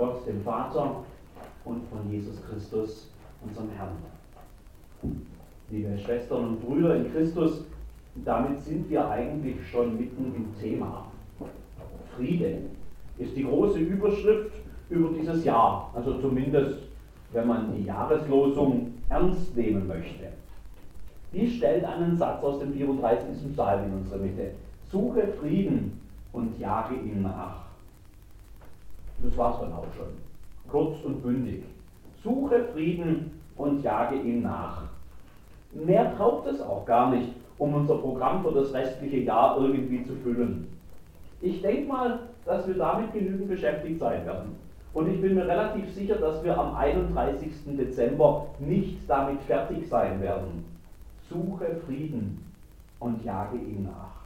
Gott, dem Vater und von Jesus Christus, unserem Herrn. Liebe Schwestern und Brüder in Christus, damit sind wir eigentlich schon mitten im Thema. Friede ist die große Überschrift über dieses Jahr, also zumindest wenn man die Jahreslosung ernst nehmen möchte. Die stellt einen Satz aus dem 34. Psalm in unsere Mitte. Suche Frieden und jage ihm nach. Das war es dann auch schon. Kurz und bündig. Suche Frieden und jage ihm nach. Mehr braucht es auch gar nicht, um unser Programm für das restliche Jahr irgendwie zu füllen. Ich denke mal, dass wir damit genügend beschäftigt sein werden. Und ich bin mir relativ sicher, dass wir am 31. Dezember nicht damit fertig sein werden. Suche Frieden und jage ihm nach.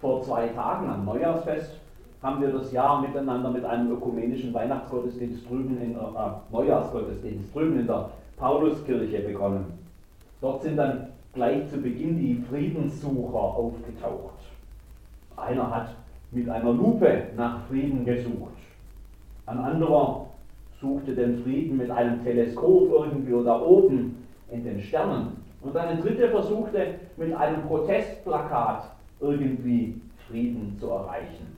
Vor zwei Tagen am Neujahrsfest haben wir das Jahr miteinander mit einem ökumenischen Weihnachtsgottesdienst drüben in äh, Neujahrsgottesdienst drüben in der Pauluskirche begonnen. Dort sind dann gleich zu Beginn die Friedenssucher aufgetaucht. Einer hat mit einer Lupe nach Frieden gesucht. Ein anderer suchte den Frieden mit einem Teleskop irgendwo da oben in den Sternen. Und eine dritte versuchte mit einem Protestplakat irgendwie Frieden zu erreichen.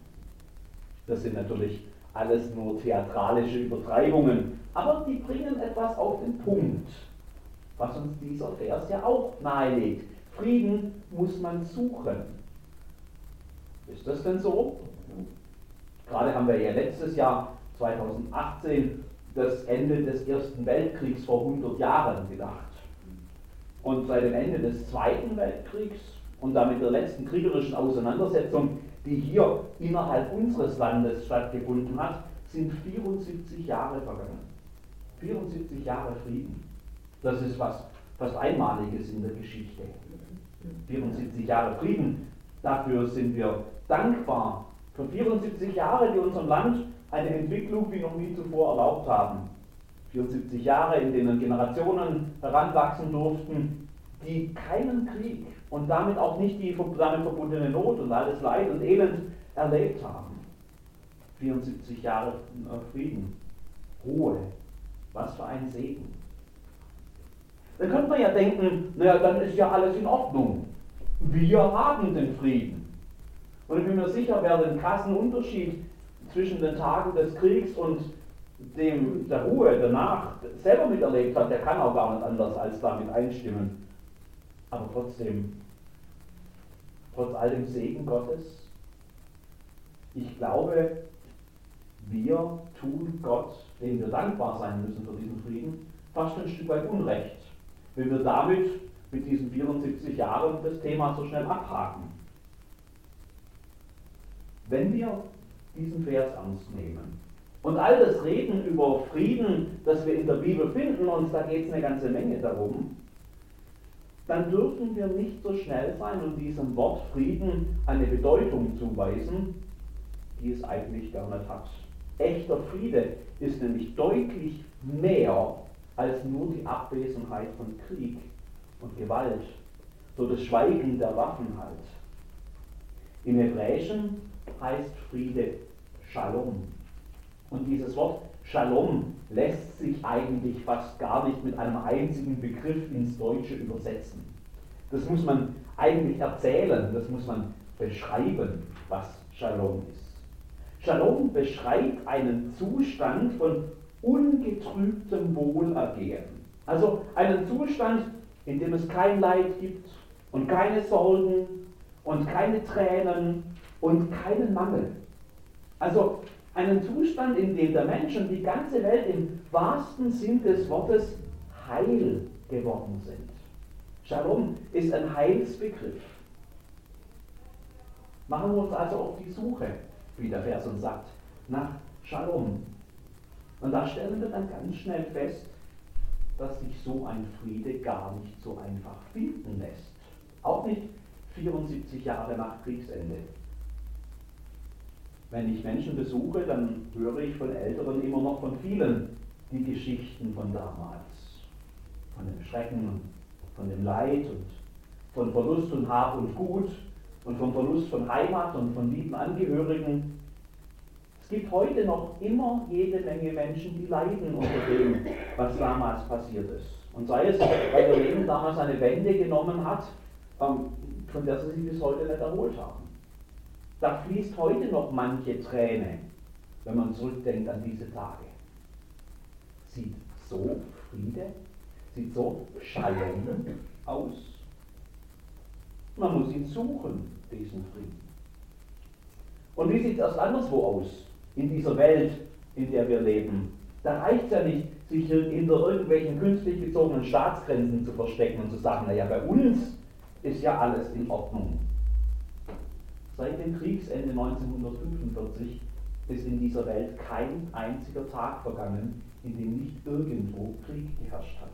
Das sind natürlich alles nur theatralische Übertreibungen, aber die bringen etwas auf den Punkt, was uns dieser Vers ja auch nahelegt. Frieden muss man suchen. Ist das denn so? Gerade haben wir ja letztes Jahr, 2018, das Ende des Ersten Weltkriegs vor 100 Jahren gedacht. Und seit dem Ende des Zweiten Weltkriegs und damit der letzten kriegerischen Auseinandersetzung, die hier innerhalb unseres Landes stattgefunden hat, sind 74 Jahre vergangen. 74 Jahre Frieden. Das ist was fast Einmaliges in der Geschichte. 74 Jahre Frieden, dafür sind wir dankbar für 74 Jahre, die unserem Land eine Entwicklung wie noch nie zuvor erlaubt haben. 74 Jahre, in denen Generationen heranwachsen durften, die keinen Krieg und damit auch nicht die damit verbundene Not und alles Leid und Elend erlebt haben. 74 Jahre Frieden, Ruhe, was für ein Segen. Dann könnte man ja denken, naja, dann ist ja alles in Ordnung. Wir haben den Frieden. Und ich bin mir sicher, wer den krassen Unterschied zwischen den Tagen des Kriegs und dem, der Ruhe danach selber miterlebt hat, der kann auch gar nicht anders als damit einstimmen. Aber trotzdem, trotz all dem Segen Gottes, ich glaube, wir tun Gott, dem wir dankbar sein müssen für diesen Frieden, fast ein Stück weit Unrecht, wenn wir damit mit diesen 74 Jahren das Thema so schnell abhaken. Wenn wir diesen Vers ernst nehmen und all das Reden über Frieden, das wir in der Bibel finden, und da geht es eine ganze Menge darum, dann dürfen wir nicht so schnell sein und diesem Wort Frieden eine Bedeutung zuweisen, die es eigentlich gar nicht hat. Echter Friede ist nämlich deutlich mehr als nur die Abwesenheit von Krieg und Gewalt, so das Schweigen der Waffen halt. Im Hebräischen heißt Friede Shalom. Und dieses Wort Shalom lässt sich eigentlich fast gar nicht mit einem einzigen Begriff ins Deutsche übersetzen. Das muss man eigentlich erzählen, das muss man beschreiben, was Shalom ist. Shalom beschreibt einen Zustand von ungetrübtem Wohlergehen. Also einen Zustand, in dem es kein Leid gibt und keine Sorgen und keine Tränen und keinen Mangel. Also einen Zustand, in dem der Mensch und die ganze Welt im wahrsten Sinn des Wortes heil geworden sind. Shalom ist ein Heilsbegriff. Machen wir uns also auf die Suche, wie der Vers uns sagt, nach Shalom. Und da stellen wir dann ganz schnell fest, dass sich so ein Friede gar nicht so einfach finden lässt. Auch nicht 74 Jahre nach Kriegsende. Wenn ich Menschen besuche, dann höre ich von Älteren immer noch von vielen die Geschichten von damals. Von dem Schrecken, von dem Leid und von Verlust und Hab und Gut und vom Verlust von Heimat und von lieben Angehörigen. Es gibt heute noch immer jede Menge Menschen, die leiden unter dem, was damals passiert ist. Und sei es, weil ihr Leben damals eine Wende genommen hat, ähm, von der sie sich bis heute nicht erholt haben. Da fließt heute noch manche Träne, wenn man zurückdenkt an diese Tage. Sieht so Friede, sieht so Shalom aus. Man muss ihn suchen, diesen Frieden. Und wie sieht erst anderswo aus, in dieser Welt, in der wir leben? Da reicht es ja nicht, sich hinter irgendwelchen künstlich gezogenen Staatsgrenzen zu verstecken und zu sagen, naja, bei uns ist ja alles in Ordnung. Seit dem Kriegsende 1945 ist in dieser Welt kein einziger Tag vergangen, in dem nicht irgendwo Krieg geherrscht hat.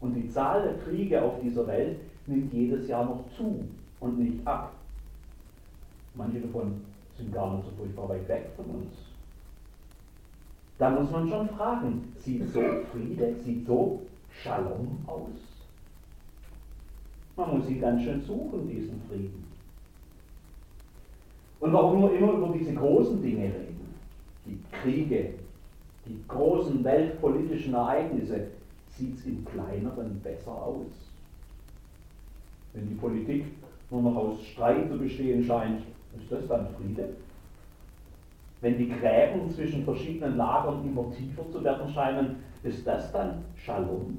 Und die Zahl der Kriege auf dieser Welt nimmt jedes Jahr noch zu und nicht ab. Manche davon sind gar nicht so furchtbar weit weg von uns. Da muss man schon fragen, sieht so Friede, sieht so Shalom aus? Man muss ihn ganz schön suchen, diesen Frieden. Und warum wir immer über diese großen Dinge reden, die Kriege, die großen weltpolitischen Ereignisse, sieht es im Kleineren besser aus. Wenn die Politik nur noch aus Streit zu bestehen scheint, ist das dann Friede? Wenn die Gräben zwischen verschiedenen Lagern immer tiefer zu werden scheinen, ist das dann Shalom?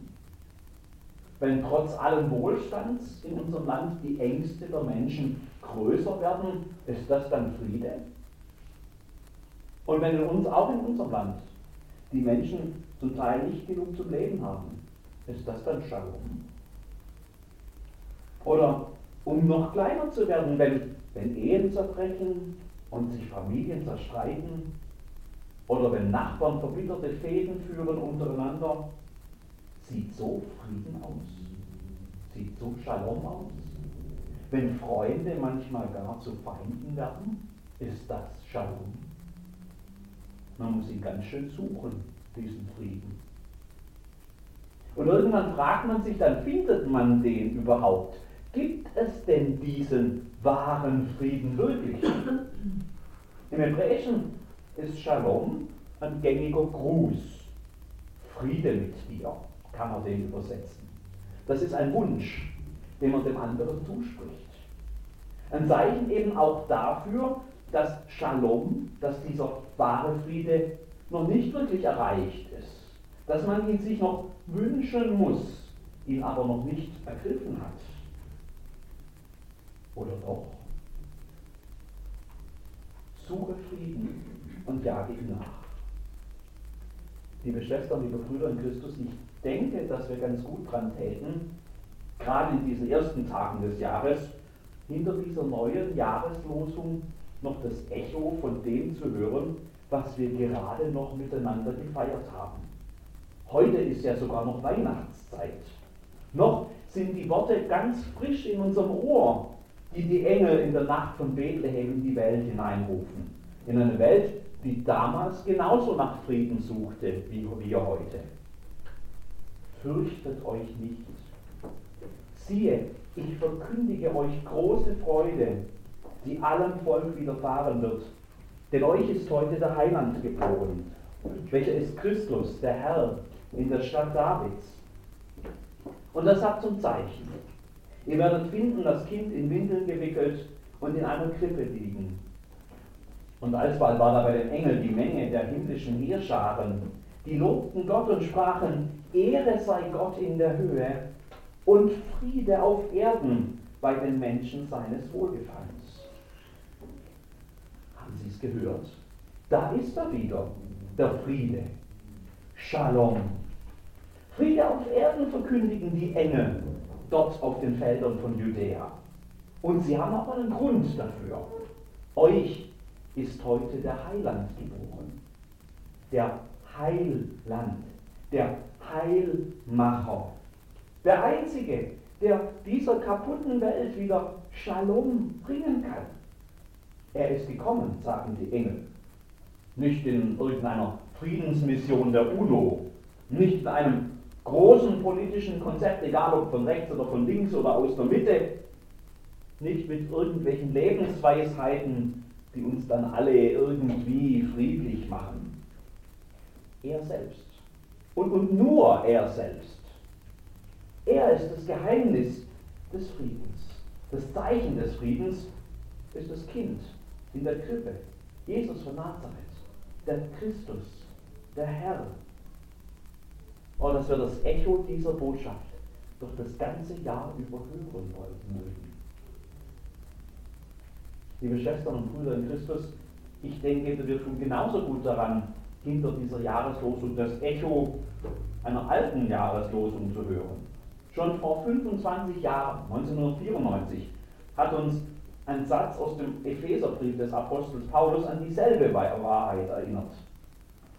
Wenn trotz allem Wohlstands in unserem Land die Ängste der Menschen größer werden, ist das dann Friede? Und wenn in uns, auch in unserem Land, die Menschen zum Teil nicht genug zum Leben haben, ist das dann Shalom? Oder um noch kleiner zu werden, wenn, wenn Ehen zerbrechen und sich Familien zerstreiten, oder wenn Nachbarn verbitterte Fäden führen untereinander, Sieht so Frieden aus? Sieht so Shalom aus? Wenn Freunde manchmal gar zu Feinden werden, ist das Shalom. Man muss ihn ganz schön suchen, diesen Frieden. Und irgendwann fragt man sich, dann findet man den überhaupt? Gibt es denn diesen wahren Frieden wirklich? Im Hebräischen ist Shalom ein gängiger Gruß. Friede mit dir kann man den übersetzen. Das ist ein Wunsch, den man dem anderen zuspricht. Ein Zeichen eben auch dafür, dass Shalom, dass dieser wahre Friede noch nicht wirklich erreicht ist. Dass man ihn sich noch wünschen muss, ihn aber noch nicht ergriffen hat. Oder doch? Suche Frieden und jage ihm nach. Liebe Schwestern, liebe Brüder in Christus, ich denke, dass wir ganz gut dran täten, gerade in diesen ersten Tagen des Jahres, hinter dieser neuen Jahreslosung noch das Echo von dem zu hören, was wir gerade noch miteinander gefeiert haben. Heute ist ja sogar noch Weihnachtszeit. Noch sind die Worte ganz frisch in unserem Ohr, die die Engel in der Nacht von Bethlehem in die Welt hineinrufen. In eine Welt, die damals genauso nach Frieden suchte wie wir heute fürchtet euch nicht. Siehe, ich verkündige euch große Freude, die allem Volk widerfahren wird. Denn euch ist heute der Heiland geboren, welcher ist Christus, der Herr, in der Stadt Davids. Und das hat zum Zeichen. Ihr werdet finden, das Kind in Windeln gewickelt und in einer Krippe liegen. Und alsbald war da bei den Engeln die Menge der himmlischen Heerscharen, die lobten Gott und sprachen, Ehre sei Gott in der Höhe und Friede auf Erden bei den Menschen seines Wohlgefallens. Haben Sie es gehört? Da ist er wieder, der Friede. Shalom. Friede auf Erden verkündigen die Engel dort auf den Feldern von Judäa. Und sie haben auch einen Grund dafür. Euch ist heute der Heiland geboren. Der Heiland, der Heilmacher. Der Einzige, der dieser kaputten Welt wieder Shalom bringen kann. Er ist gekommen, sagen die Engel. Nicht in irgendeiner Friedensmission der UNO, nicht in einem großen politischen Konzept, egal ob von rechts oder von links oder aus der Mitte, nicht mit irgendwelchen Lebensweisheiten, die uns dann alle irgendwie friedlich machen. Er selbst. Und, und nur er selbst. Er ist das Geheimnis des Friedens. Das Zeichen des Friedens ist das Kind in der Krippe. Jesus von Nazareth. Der Christus. Der Herr. Und dass wir das Echo dieser Botschaft durch das ganze Jahr über hören wollen mögen. Liebe Schwestern und Brüder in Christus, ich denke, wir tun genauso gut daran, hinter dieser Jahreslosung das Echo einer alten Jahreslosung zu hören. Schon vor 25 Jahren, 1994, hat uns ein Satz aus dem Epheserbrief des Apostels Paulus an dieselbe Wahrheit erinnert.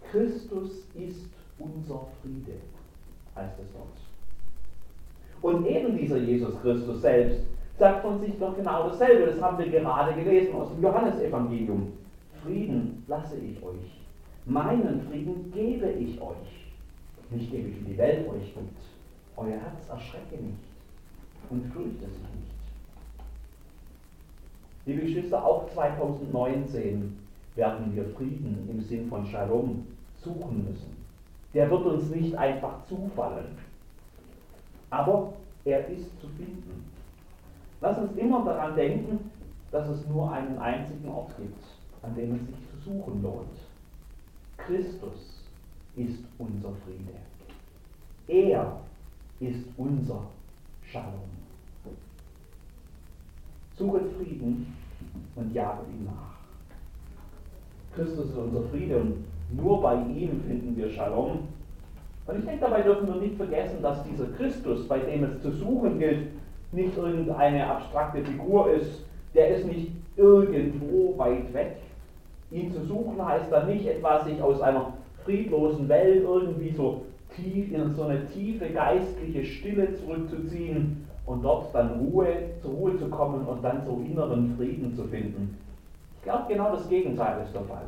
Christus ist unser Friede, heißt es dort. Und eben dieser Jesus Christus selbst sagt von sich doch genau dasselbe. Das haben wir gerade gelesen aus dem Johannesevangelium. Frieden lasse ich euch. Meinen Frieden gebe ich euch. Nicht gebe ich, wie die Welt euch gibt. Euer Herz erschrecke nicht und fürchte sich nicht. Liebe Geschwister, auch 2019 werden wir Frieden im Sinn von Shalom suchen müssen. Der wird uns nicht einfach zufallen, aber er ist zu finden. Lass uns immer daran denken, dass es nur einen einzigen Ort gibt, an dem es sich zu suchen lohnt. Christus ist unser Friede. Er ist unser Shalom. Suchet Frieden und jaget ihm nach. Christus ist unser Friede und nur bei ihm finden wir Shalom. Und ich denke, dabei dürfen wir nicht vergessen, dass dieser Christus, bei dem es zu suchen gilt, nicht irgendeine abstrakte Figur ist, der ist nicht irgendwo weit weg. Ihn zu suchen heißt dann nicht etwa, sich aus einer friedlosen Welt irgendwie so tief in so eine tiefe geistliche Stille zurückzuziehen und dort dann Ruhe, zur Ruhe zu kommen und dann so inneren Frieden zu finden. Ich glaube, genau das Gegenteil ist der Fall.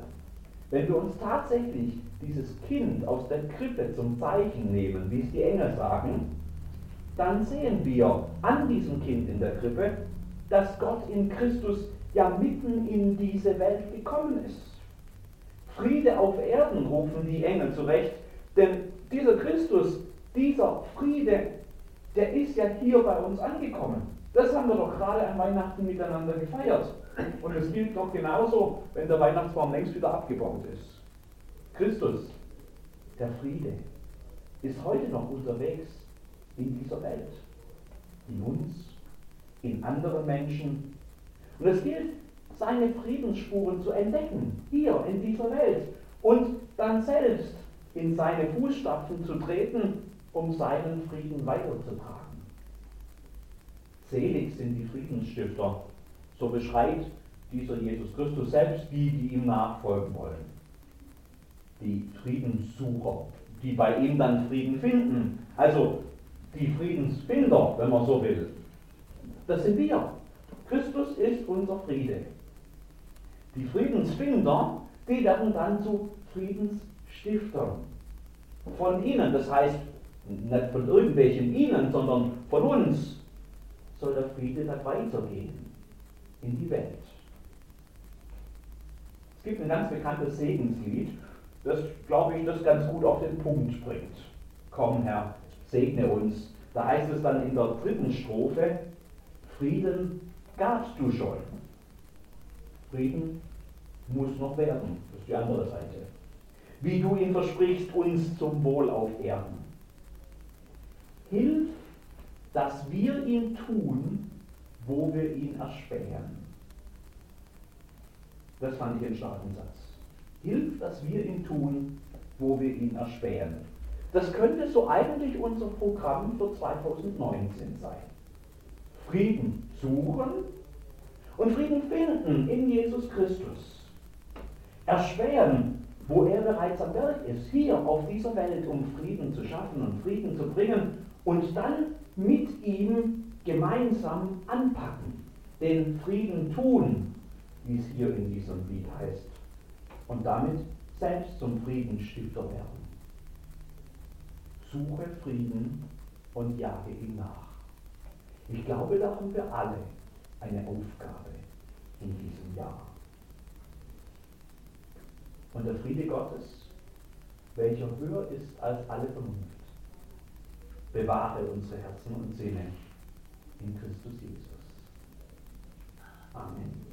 Wenn wir uns tatsächlich dieses Kind aus der Krippe zum Zeichen nehmen, wie es die Engel sagen, dann sehen wir an diesem Kind in der Krippe, dass Gott in Christus ja mitten in diese Welt gekommen ist. Friede auf Erden rufen die Engel zurecht, denn dieser Christus, dieser Friede, der ist ja hier bei uns angekommen. Das haben wir doch gerade an Weihnachten miteinander gefeiert. Und es gilt doch genauso, wenn der Weihnachtsbaum längst wieder abgebaut ist. Christus, der Friede, ist heute noch unterwegs in dieser Welt. In uns, in anderen Menschen. Und es gilt, seine Friedensspuren zu entdecken, hier in dieser Welt. Und dann selbst in seine Fußstapfen zu treten, um seinen Frieden weiterzutragen. Selig sind die Friedensstifter, so beschreibt dieser Jesus Christus selbst die, die ihm nachfolgen wollen. Die Friedenssucher, die bei ihm dann Frieden finden. Also die Friedensfinder, wenn man so will. Das sind wir. Christus ist unser Friede. Die Friedensfinder, die werden dann zu Friedensstiftern. Von ihnen, das heißt nicht von irgendwelchen ihnen, sondern von uns, soll der Friede dann weitergehen in die Welt. Es gibt ein ganz bekanntes Segenslied, das, glaube ich, das ganz gut auf den Punkt bringt. Komm, Herr, segne uns. Da heißt es dann in der dritten Strophe, Frieden gabst du schon. Frieden muss noch werden. Das ist die andere Seite. Wie du ihn versprichst, uns zum Wohl auf Erden. Hilf, dass wir ihn tun, wo wir ihn erspähen. Das fand ich einen starken Satz. Hilf, dass wir ihn tun, wo wir ihn erspähen. Das könnte so eigentlich unser Programm für 2019 sein. Frieden suchen und Frieden finden in Jesus Christus. Erspähen, wo er bereits am Werk ist, hier auf dieser Welt, um Frieden zu schaffen und Frieden zu bringen und dann mit ihm gemeinsam anpacken, den Frieden tun, wie es hier in diesem Lied heißt, und damit selbst zum Friedensstifter werden. Suche Frieden und jage ihm nach. Ich glaube, da haben wir alle eine Aufgabe in diesem Jahr. Und der Friede Gottes, welcher höher ist als alle Vernunft, bewahre unsere Herzen und Seelen in Christus Jesus. Amen.